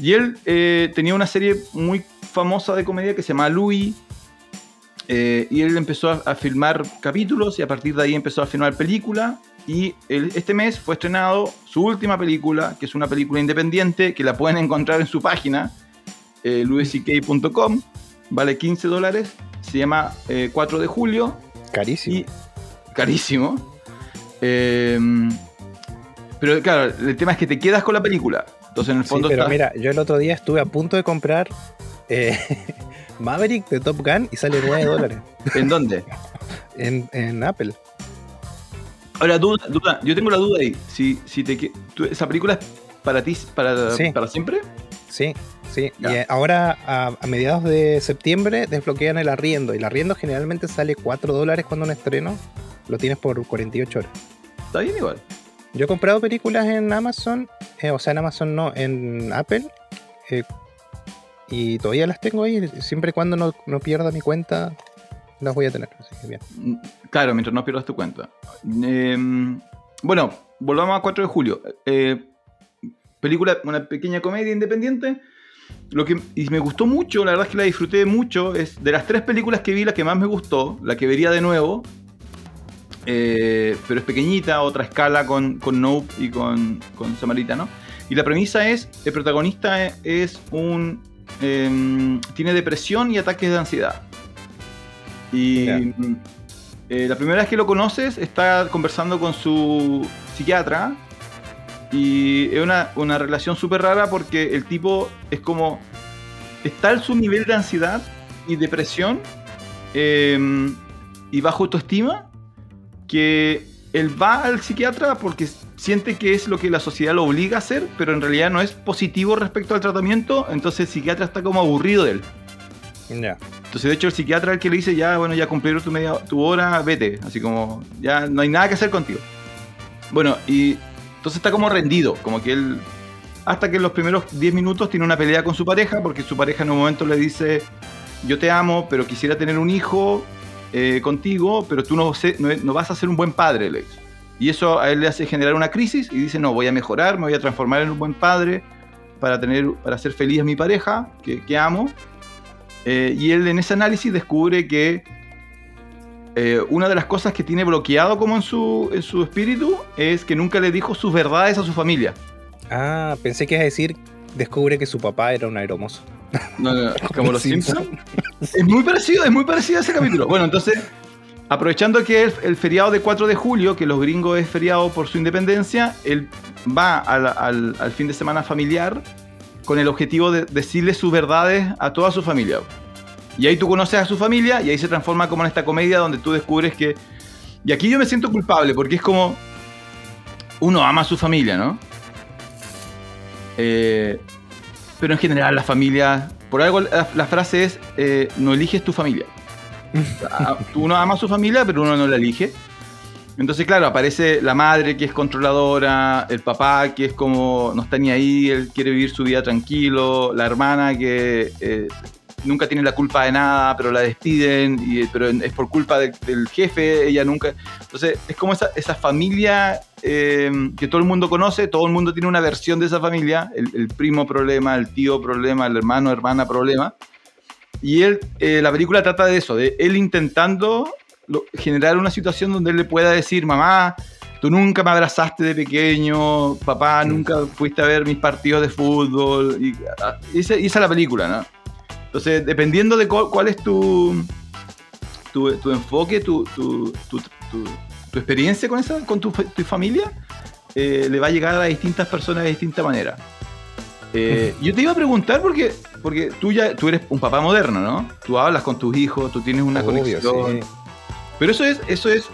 S2: y él eh, tenía una serie muy famosa de comedia que se llama Louis, eh, y él empezó a, filmar capítulos y a partir de ahí empezó a filmar películas. Y este mes fue estrenado su última película, que es una película independiente que la pueden encontrar en su página, eh. Vale 15 dólares. Se llama 4 de julio.
S1: Carísimo.
S2: carísimo. Em, pero claro, el tema es que te quedas con la película. Entonces en el fondo...
S1: pero mira, yo el otro día estuve a punto de comprar eh, Maverick de Top Gun y sale 9 dólares.
S2: ¿En dónde?
S1: en, Apple.
S2: Ahora, duda, duda, yo tengo la duda ahí. Si, si te, ¿Esa película es para ti, para, para siempre?
S1: Sí, sí. Y eh, ahora, a, mediados de septiembre, desbloquean el arriendo. Y el arriendo generalmente sale 4 dólares cuando un estreno. Lo tienes por 48 horas.
S2: Está bien igual.
S1: Yo he comprado películas en Amazon, eh, o sea, en Amazon no, en Apple, eh, y todavía las tengo ahí. Siempre y cuando no, pierda mi cuenta, las voy a tener.
S2: Mm, claro, mientras no pierdas tu cuenta. Em, bueno, volvamos a 4 de julio. Eh, película, una pequeña comedia independiente. Lo que y me gustó mucho, la verdad es que la disfruté mucho. Es de las tres películas que vi, la que más me gustó, la que vería de nuevo. Eh, pero es pequeñita, otra escala con, con Nope y con, con Samaritano. Y la premisa es: el protagonista es un Em, tiene depresión y ataques de ansiedad. Y eh, la primera vez que lo conoces está conversando con su psiquiatra y es una, una relación súper rara porque el tipo es como... Está en su nivel de ansiedad y depresión em, y bajo autoestima que él va al psiquiatra porque siente que es lo que la sociedad lo obliga a hacer, pero en realidad no es positivo respecto al tratamiento, entonces el psiquiatra está como aburrido de él. Entonces, de hecho, el psiquiatra es el que le dice, ya, bueno, ya cumplieron tu, media, tu hora, vete. Así como, ya no hay nada que hacer contigo. Bueno, y entonces está como rendido, como que él, hasta que en los primeros 10 minutos tiene una pelea con su pareja, porque su pareja en un momento le dice, yo te amo, pero quisiera tener un hijo eh, contigo, pero tú no, no, vas a ser un buen padre, le. Y eso a él le hace generar una crisis y dice, no, voy a mejorar, me voy a transformar en un buen padre para, tener, para hacer feliz a mi pareja, que, amo. Eh, y él en ese análisis descubre que eh, una de las cosas que tiene bloqueado como en su, en su espíritu es que nunca le dijo sus verdades a su familia.
S1: Ah, pensé que a decir, descubre que su papá era un aeromozo.
S2: No, no, como los Simpsons. es muy parecido, es muy parecido a ese capítulo. Bueno, entonces Aprovechando que el, el, feriado de 4 de julio, que los gringos es feriado por su independencia, él va al, al, fin de semana familiar con el objetivo de decirle sus verdades a toda su familia. Y ahí tú conoces a su familia y ahí se transforma como en esta comedia donde tú descubres que... Y aquí yo me siento culpable porque es como... Uno ama a su familia, ¿no? Eh, pero en general la familia... Por algo la, frase es, eh, no eliges tu familia. Ah, uno ama a su familia, pero uno no la elige. Entonces, claro, aparece la madre que es controladora, el papá que es como no está ni ahí, él quiere vivir su vida tranquilo, la hermana que eh, nunca tiene la culpa de nada, pero la despiden, y, pero es por culpa del jefe, ella nunca... Entonces, es como esa, esa familia eh, que todo el mundo conoce, todo el mundo tiene una versión de esa familia, el, el primo problema, el tío problema, el hermano, hermana problema. Y él, eh, la película trata de eso, de él intentando generar una situación donde él le pueda decir, mamá, tú nunca me abrazaste de pequeño, papá, nunca fuiste a ver mis partidos de fútbol. Y, ah, esa, es la película, ¿no? Entonces, dependiendo de cuál, es tu, tu, enfoque, tu, tu, experiencia con, esa, con tu, familia, eh, le va a llegar a distintas personas de distinta manera. Eh, yo te iba a preguntar porque, porque tú ya tú eres un papá moderno, ¿no? Tú hablas con tus hijos, tú tienes una conexión. Pero eso es, eso es.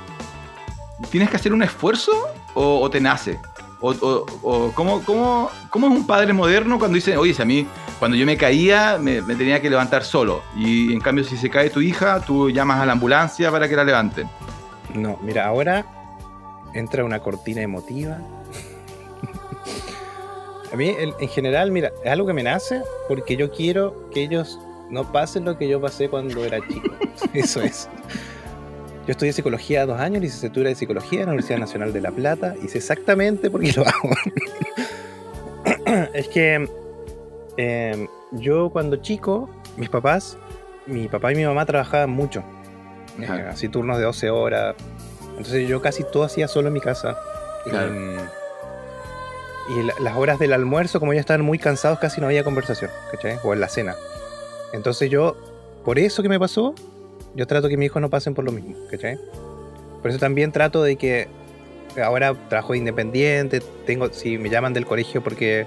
S2: ¿Tienes que hacer un esfuerzo o, te nace? O, o, ¿cómo, cómo, cómo, es un padre moderno cuando dice, oye, si a mí, cuando yo me caía, me, tenía que levantar solo? Y en cambio, si se cae tu hija, tú llamas a la ambulancia para que la levanten.
S1: No, mira, ahora entra una cortina emotiva A mí, en, en general, mira, es algo que me nace porque yo quiero que ellos no pasen lo que yo pasé cuando era chico. Eso es. Yo estudié psicología dos años, licenciatura de psicología en la Universidad Nacional de La Plata, y sé exactamente por qué lo hago. es que eh, yo cuando chico, mis papás, mi papá y mi mamá trabajaban mucho, eh, así turnos de 12 horas. Entonces yo casi todo hacía solo en mi casa. Y,
S2: Claro.
S1: y la- las horas del almuerzo, como ya estaban muy cansados, casi no había conversación, ¿cachai? O en la cena. Entonces yo, por eso que me pasó, yo trato que mis hijos no pasen por lo mismo, ¿cachai? Por eso también trato de que ahora trabajo de independiente, tengo, si me llaman del colegio porque,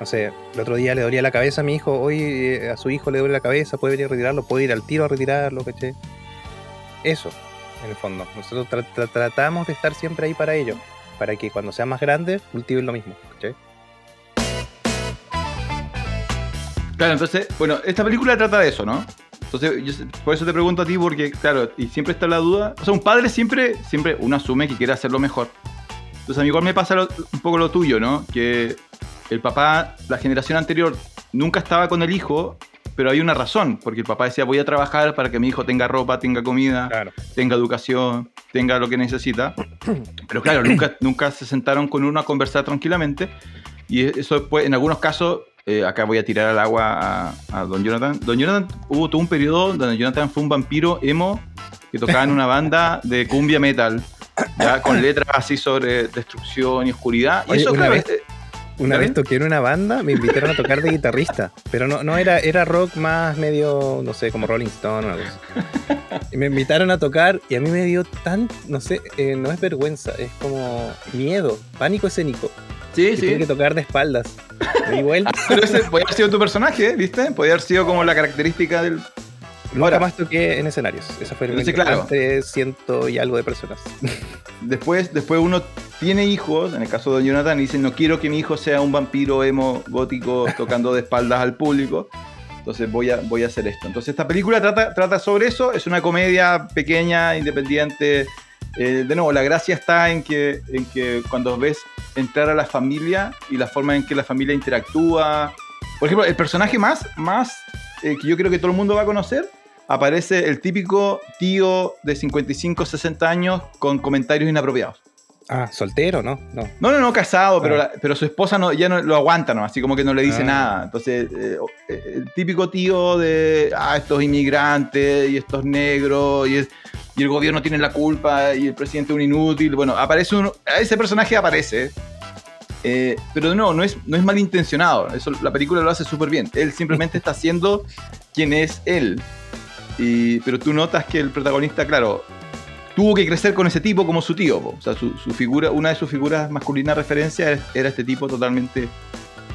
S1: no sé, el otro día le dolía la cabeza a mi hijo, hoy eh, a su hijo le duele la cabeza, puede venir a retirarlo, puede ir al tiro a retirarlo, ¿cachai? Eso, en el fondo. Nosotros tra- tra- tratamos de estar siempre ahí para ellos, para que cuando sean más grandes cultiven lo mismo, ¿cachai?
S2: Claro, entonces, bueno, esta película trata de eso, ¿no? Entonces, yo por eso te pregunto a ti, porque, claro, y siempre está la duda. O sea, un padre siempre, siempre uno asume que quiere hacerlo mejor. Entonces, a mí igual me pasa un poco lo tuyo, ¿no? Que el papá, la generación anterior, nunca estaba con el hijo, pero hay una razón, porque el papá decía, voy a trabajar para que mi hijo tenga ropa, tenga comida,
S1: Claro.
S2: tenga educación, tenga lo que necesita. Pero claro, nunca, nunca se sentaron con uno a conversar tranquilamente. Y eso después, en algunos casos, eh, acá voy a tirar al agua a, a Don Jonathan. Don Jonathan, hubo todo un periodo donde Jonathan fue un vampiro emo que tocaba en una banda de cumbia metal, ya con letras así sobre destrucción y oscuridad. Y eso, claro,
S1: vez-
S2: eh,
S1: Una
S2: ¿Está
S1: vez toqué en una banda, me invitaron a tocar de guitarrista, pero no, no era, era rock más medio, no sé, como Rolling Stone o algo así. Y me invitaron a tocar y a mí me dio tan, no sé, eh, no es vergüenza, es como miedo, pánico escénico.
S2: sí,
S1: tuve
S2: sí.
S1: que tocar de espaldas. Me di vuelta.
S2: Pero ese podía haber sido tu personaje, ¿viste? Podía haber sido como la característica del,
S1: Nunca
S2: Ahora-
S1: más toqué en escenarios. Esa fue mi
S2: claro.
S1: ciento y algo de personas.
S2: Después, después uno tiene hijos, en el caso de Jonathan, dice, no quiero que mi hijo sea un vampiro emo gótico tocando de espaldas al público. Entonces voy a, voy a hacer esto. Entonces esta película trata, trata sobre eso. Es una comedia pequeña, independiente. Eh, de nuevo, la gracia está en que, en que cuando ves entrar a la familia y la forma en que la familia interactúa. Por ejemplo, el personaje más, más eh, que yo creo que todo el mundo va a conocer, aparece el típico tío de 55, 60 años con comentarios inapropiados.
S1: Ah, soltero, ¿no? No.
S2: No, no, no, casado, pero,
S1: Ah.
S2: la- pero su esposa no, ya no lo aguanta, ¿no? Así como que no le dice
S1: Ah.
S2: nada. Entonces, eh, eh, el típico tío de, ah, estos inmigrantes y estos negros y, es- y el gobierno tiene la culpa y el presidente es un inútil. Bueno, aparece un, ese personaje aparece. eh, pero nuevo, no es, no es malintencionado. Eso, la película lo hace súper bien. Él simplemente está siendo quien es él. Y, pero tú notas que el protagonista, claro, tuvo que crecer con ese tipo como su tío. O sea, su, figura, una de sus figuras masculinas referencia era- este tipo totalmente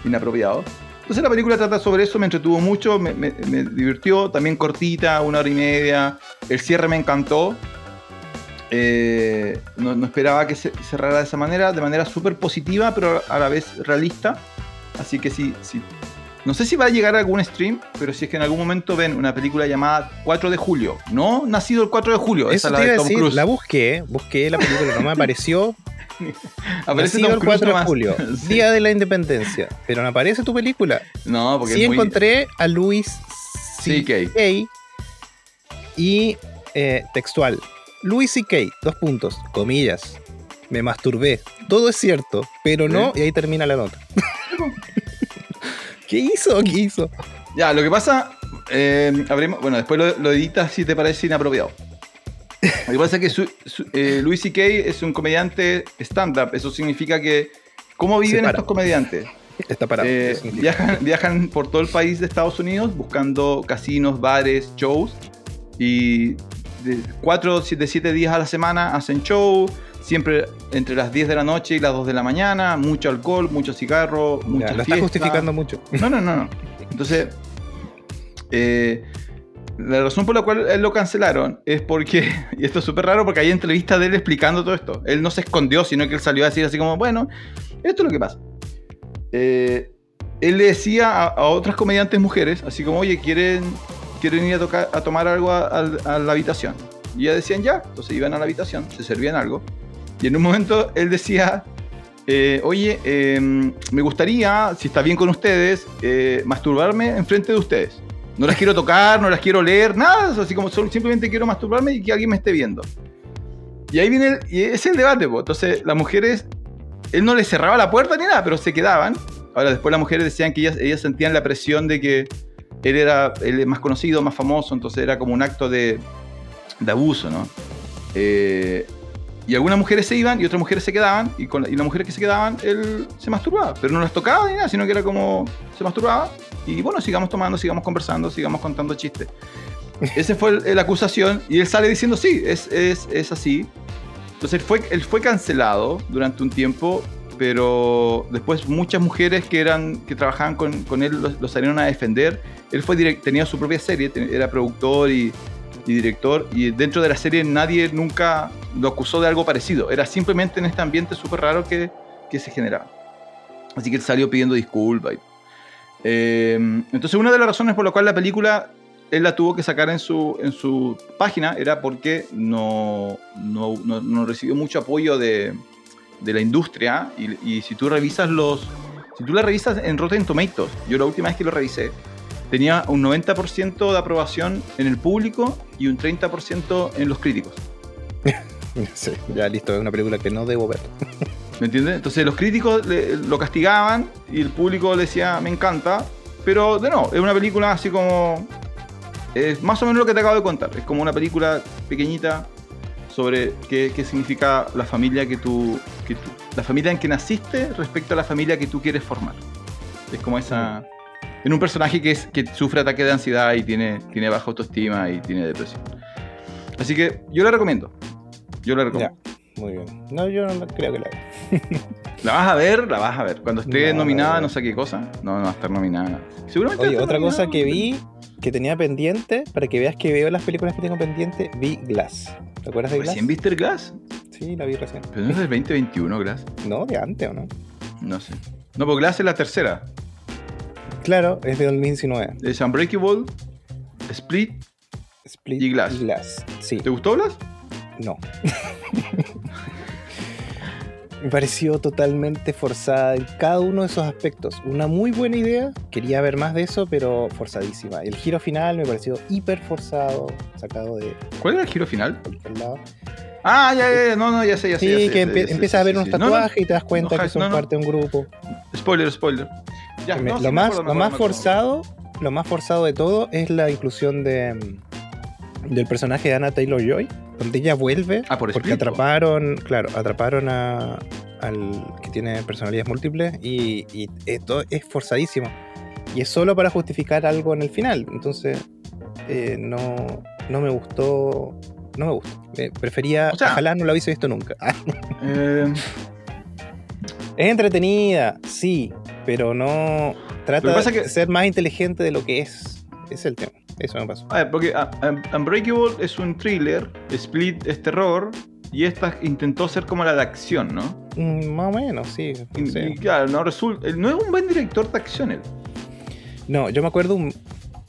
S2: inapropiado. Entonces la película trata sobre eso, me entretuvo mucho, me, divirtió, también cortita, una hora y media. El cierre me encantó. Eh, no, esperaba que se cerrara de esa manera, de manera súper positiva, pero a la vez realista. Así que sí, sí. No sé si va a llegar a algún stream, pero si es que en algún momento ven una película llamada 4 de julio. No nacido el 4 de julio,
S1: Eso
S2: esa la de Tom Cruise.
S1: la busqué, busqué la película, no me apareció.
S2: Aparece
S1: Nacido
S2: Tom
S1: el
S2: Cruise
S1: 4 de
S2: nomás.
S1: julio,
S2: Sí.
S1: Día de la Independencia, pero no aparece tu película.
S2: No, porque
S1: Sí
S2: es muy...
S1: encontré a Luis
S2: CK.
S1: C.K. y eh, textual. Luis C.K. Dos puntos, comillas. Me masturbé. Todo es cierto, pero no, y ahí termina la nota. ¿Qué hizo? ¿Qué hizo?
S2: Ya, lo que pasa, eh, habremos- bueno, después lo, lo editas si te parece inapropiado. Lo que pasa es que su, su- eh, Louis C.K. es un comediante stand-up. Eso significa que, ¿cómo viven estos comediantes?
S1: Está parado.
S2: Eh, viajan, viajan por todo el país de Estados Unidos buscando casinos, bares, shows. Y de cuatro de siete días a la semana hacen show. Siempre entre las 10 de la noche y las 2 de la mañana. Mucho alcohol, mucho cigarro,
S1: Ya,
S2: mucha
S1: lo está justificando mucho.
S2: No, no, no. no. Entonces, eh, la razón por la cual él lo cancelaron es porque, y esto es súper raro porque hay entrevistas de él explicando todo esto. Él no se escondió, sino que él salió a decir así como, bueno, esto es lo que pasa. Eh, él le decía a, a otras comediantes mujeres, así como, oye, ¿quieren, quieren ir a, tocar, a tomar algo a, a- la habitación? Y ellas decían ya, entonces iban a la habitación, se servían algo. Y en un momento él decía, eh, oye, eh, me gustaría, si está bien con ustedes, eh, masturbarme enfrente de ustedes. No las quiero tocar, no las quiero leer, nada, así como simplemente quiero masturbarme y que alguien me esté viendo. Y ahí viene, el, y es el debate, entonces las mujeres, él no les cerraba la puerta ni nada, pero se quedaban. Ahora después las mujeres decían que ellas, ellas sentían la presión de que él era el más conocido, más famoso, entonces era como un acto de, de abuso, ¿no? Eh, y algunas mujeres se iban y otras mujeres se quedaban, y, con, y las mujeres que se quedaban, él se masturbaba, pero no las tocaba ni nada, sino que era como se masturbaba, y bueno, sigamos tomando, sigamos conversando, sigamos contando chistes. Esa fue la acusación, y él sale diciendo, sí, es, es, es así. Entonces él fue, él fue cancelado durante un tiempo, pero después muchas mujeres que, eran, que trabajaban con, con él lo, lo salieron a defender. Él fue direct- tenía su propia serie, te- era productor y, y director, y dentro de la serie nadie nunca lo acusó de algo parecido. Era simplemente en este ambiente súper raro que, que se generaba. Así que él salió pidiendo disculpas. Eh, entonces una de las razones por la cual la película él la tuvo que sacar en su, en su página era porque no, no, no- no recibió mucho apoyo de, de la industria y, y si tú revisas los si tú la revisas en Rotten Tomatoes yo la última vez que lo revisé tenía un 90% de aprobación en el público y un 30% en los críticos
S1: Sí, ya listo, es una película que no debo ver.
S2: ¿Me entiendes? Entonces los críticos le- lo castigaban y el público le decía, me encanta. Pero de no, es una película así como... Es más o menos lo que te acabo de contar. Es como una película pequeñita sobre qué, qué significa la familia que tú, que tú- La familia en que naciste respecto a la familia que tú quieres formar. Es como esa... En un personaje que, es, que sufre ataque de ansiedad y tiene, tiene baja autoestima y tiene depresión. Así que yo la recomiendo. Yo la recomiendo.
S1: Ya, muy bien. No, yo no creo que la vea.
S2: La vas a ver, la vas a ver. Cuando esté
S1: No,
S2: nominada,
S1: no.
S2: no sé qué cosa. No, no va a estar nominada. Seguramente.
S1: Oye, otra cosa que vi que tenía pendiente, para que veas que veo las películas que tengo pendiente, vi Glass. ¿Te acuerdas de Glass?
S2: ¿Recién viste el Glass?
S1: Sí, la vi recién.
S2: Pero no es del 2021, Glass.
S1: No, de antes o no.
S2: No sé. No, porque Glass es la tercera.
S1: Claro, es de 2019.
S2: Es Unbreakable, Split.
S1: Split
S2: Y Glass.
S1: Sí,
S2: ¿Te gustó Glass?
S1: no. Me pareció totalmente forzada en cada uno de esos aspectos. Una muy buena idea, quería ver más de eso, pero forzadísima. El giro final me pareció hiper forzado, sacado de
S2: ¿Cuál era el giro final?
S1: lado.
S2: Ah, ya, ya, ya. No, no, ya sé, ya sé.
S1: Sí,
S2: ya sé,
S1: que empiezas a ver unos
S2: sí. No, no,
S1: tatuajes y te das cuenta
S2: no,
S1: que son parte de un grupo.
S2: Spoiler, spoiler. Ya,
S1: Me-
S2: no, sí,
S1: lo más,
S2: acuerdo,
S1: lo más forzado, lo más forzado de todo es la inclusión de mm, del personaje de Anna Taylor Joy, donde ella vuelve
S2: Ah, por
S1: porque atraparon, claro, atraparon a al que tiene personalidades múltiples y, y esto es forzadísimo. Y es solo para justificar algo en el final, entonces eh, no no me gustó, no me gustó. Eh, prefería,
S2: O sea-
S1: ojalá no lo hubiese visto nunca.
S2: Eh,
S1: Es entretenida, sí, pero no trata
S2: pasa
S1: de
S2: que-
S1: ser más inteligente de lo que es. Es el tema. Eso me pasó.
S2: a ver, porque ah, um, Unbreakable es un thriller, Split es terror, y esta intentó ser como la de acción, ¿no?
S1: Mm, más o menos, sí.
S2: Y,
S1: sí.
S2: y claro, no resulta. No es un buen director de acción él.
S1: No, yo me acuerdo un.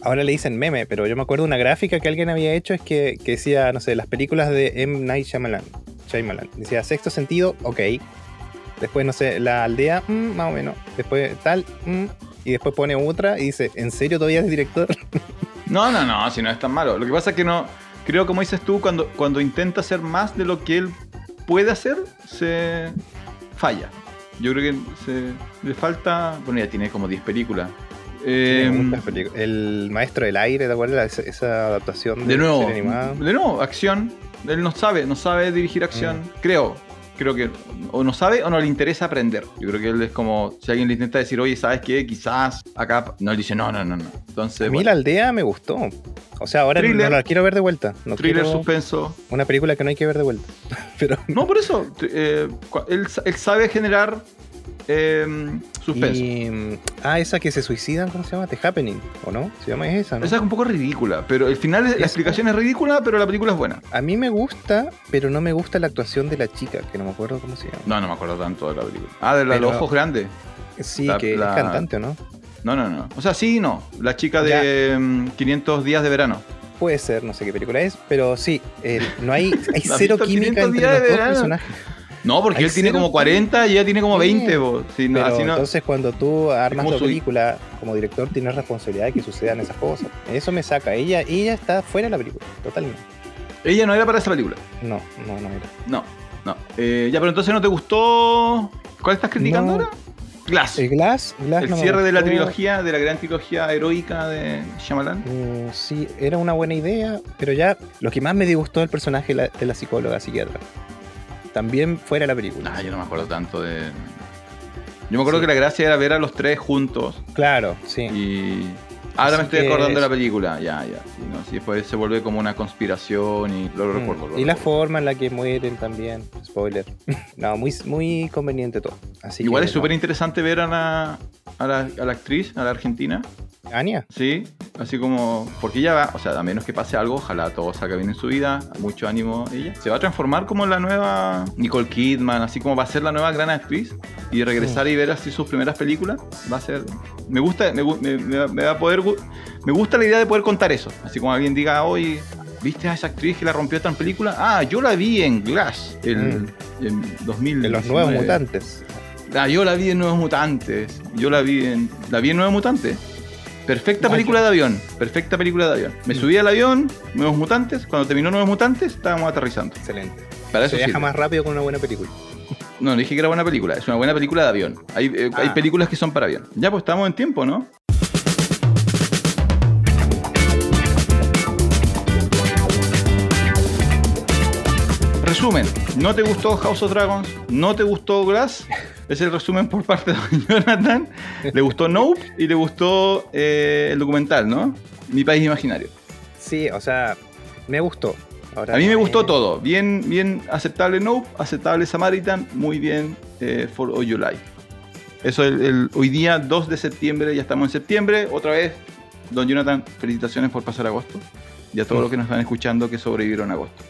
S1: Ahora le dicen meme, pero yo me acuerdo una gráfica que alguien había hecho es que, que decía, no sé, las películas de M. Night Shyamalan. Shyamalan. Decía sexto sentido, ok. Después, no sé, la aldea, mm, más o menos. Después tal, mm, y después pone otra y dice, ¿en serio todavía es director?
S2: No, no, no, si no es tan malo. Lo que pasa es que no. Creo, como dices tú, cuando, cuando intenta hacer más de lo que él puede hacer, se falla. Yo creo que se, le falta. Bueno, ya tiene como 10 películas. Eh,
S1: Me gusta esa película. el maestro del aire, ¿te acuerdas? Esa, esa adaptación
S2: de nuevo,
S1: serie animada.
S2: de nuevo, acción. Él no sabe, no sabe dirigir acción.
S1: Mm.
S2: Creo. Creo que o no sabe o no le interesa aprender. Yo creo que él es como, si alguien le intenta decir, oye, ¿sabes qué? Quizás acá. No, él dice, no, no, no, no. Entonces,
S1: A mí
S2: bueno,
S1: la aldea me gustó. O sea, ahora
S2: Thriller.
S1: no la quiero ver de vuelta. No
S2: thriller,
S1: quiero
S2: suspenso.
S1: una película que no hay que ver de vuelta. Pero
S2: No, por eso. eh, él, él sabe generar eh, suspenso.
S1: y, mm, ah, esa que se suicidan, ¿cómo se llama? The Happening, ¿o no? Se llama esa, ¿no?
S2: Esa es un poco ridícula, pero el final, es- la explicación es ridícula, pero la película es buena.
S1: A mí me gusta, pero no me gusta la actuación de la chica, que no me acuerdo cómo se llama.
S2: No, no me acuerdo tanto de la película. Ah, de la
S1: Pero-
S2: los ojos grandes.
S1: Sí,
S2: la-
S1: que
S2: la-
S1: es cantante, ¿o no?
S2: No, no, no. O sea, sí y no. La chica de mm, 500 días de verano.
S1: Puede ser, no sé qué película es, pero sí, eh, no hay, hay
S2: ¿Has
S1: cero química
S2: 500
S1: entre los dos personajes.
S2: No, porque él tiene como 40 y ella tiene como
S1: Sí,
S2: 20. po. Sí, no,
S1: Pero
S2: así no-
S1: entonces cuando tú armas tu
S2: su-
S1: película como director tienes responsabilidad de que sucedan esas cosas. Eso me saca. Ella, ella está fuera de la película, totalmente.
S2: Ella no era para esa película.
S1: No, no, no era.
S2: No, no. Eh, ya, pero entonces no te gustó. ¿Cuál estás criticando
S1: No.
S2: ahora? Glass.
S1: El Glass, Glass
S2: El
S1: no
S2: cierre de la trilogía, de la gran trilogía heroica de Shyamalan.
S1: Mm, sí, era una buena idea, pero ya lo que más me disgustó del personaje la- de la psicóloga psiquiatra. También fuera la película.
S2: Ah, yo no me acuerdo tanto de. Yo me acuerdo
S1: Sí.
S2: que la gracia era ver a los tres juntos.
S1: Claro, sí.
S2: Y. Ahora
S1: Así
S2: me estoy
S1: que
S2: acordando de la película. Ya, ya. Sí, no, sí, después se vuelve como una conspiración y lo
S1: Mm,
S2: recuerdo.
S1: y la forma en la que mueren también. Spoiler. no, muy, muy conveniente todo. Así
S2: Igual
S1: que,
S2: es súper
S1: no.
S2: interesante ver a la, a la, a la actriz, a la argentina.
S1: Anya.
S2: Sí, así como, porque ella va, o sea, a menos que pase algo, ojalá todo salga bien en su vida, mucho ánimo ella. Se va a transformar como la nueva Nicole Kidman, así como va a ser la nueva gran actriz y regresar y ver así sus primeras películas, va a ser, me gusta, me, me- me va- a poder, me gusta la idea de poder contar eso, así como alguien diga, hoy, ¿viste a esa actriz que la rompió esta en película? Ah, yo la vi en Glass, el,
S1: Mm.
S2: en 2000.
S1: De los nuevos mutantes.
S2: Ah, yo la vi en Nuevos Mutantes. Yo la vi en. La vi en Nuevos Mutantes. Perfecta película de avión. Perfecta película de avión. Me
S1: Mm.
S2: subí al avión, Nuevos Mutantes. Cuando terminó Nuevos Mutantes, estábamos aterrizando.
S1: Excelente.
S2: Para eso
S1: Se viaja
S2: sirve.
S1: más rápido con una buena película.
S2: No, no dije que era buena película. Es una buena película de avión. Hay, eh, hay
S1: Ah.
S2: películas que son para avión. Ya, pues estamos en tiempo, ¿no? Resumen, ¿no te gustó House of Dragons? ¿No te gustó Glass? Es el resumen por parte de Jonathan. Le gustó Nope y le gustó eh, el documental, ¿no? Mi país imaginario.
S1: Sí, o sea, me gustó. Ahora,
S2: A mí me gustó todo. Bien, bien aceptable Nope, aceptable Samaritan, muy bien eh, For All You Like. Eso el, el- hoy día 2 de septiembre, ya estamos en septiembre. Otra vez, don Jonathan, felicitaciones por pasar agosto. Y a todos los que nos están escuchando que sobrevivieron a agosto.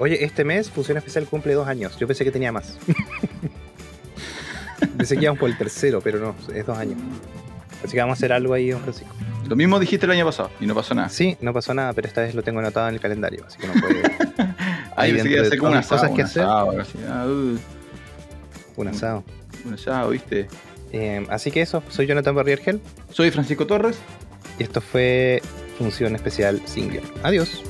S1: Oye, este mes Función Especial cumple dos años. Yo pensé que tenía más. pensé que íbamos por el tercero, pero no, es dos años. Así que vamos a hacer algo ahí, don Francisco.
S2: Lo mismo dijiste el año pasado y no pasó nada.
S1: Sí, no pasó nada, pero esta vez lo tengo anotado en el calendario, así que no puede.
S2: Ahí
S1: de
S2: ser como un asado,
S1: cosas que
S2: un
S1: hacer.
S2: asado, algo así. Ah, uh,
S1: un asado.
S2: un asado, ¿viste?
S1: Eh, así que eso, soy Jonathan Barriergel
S2: Soy Francisco Torres.
S1: y esto fue Función Especial Singular. Adiós.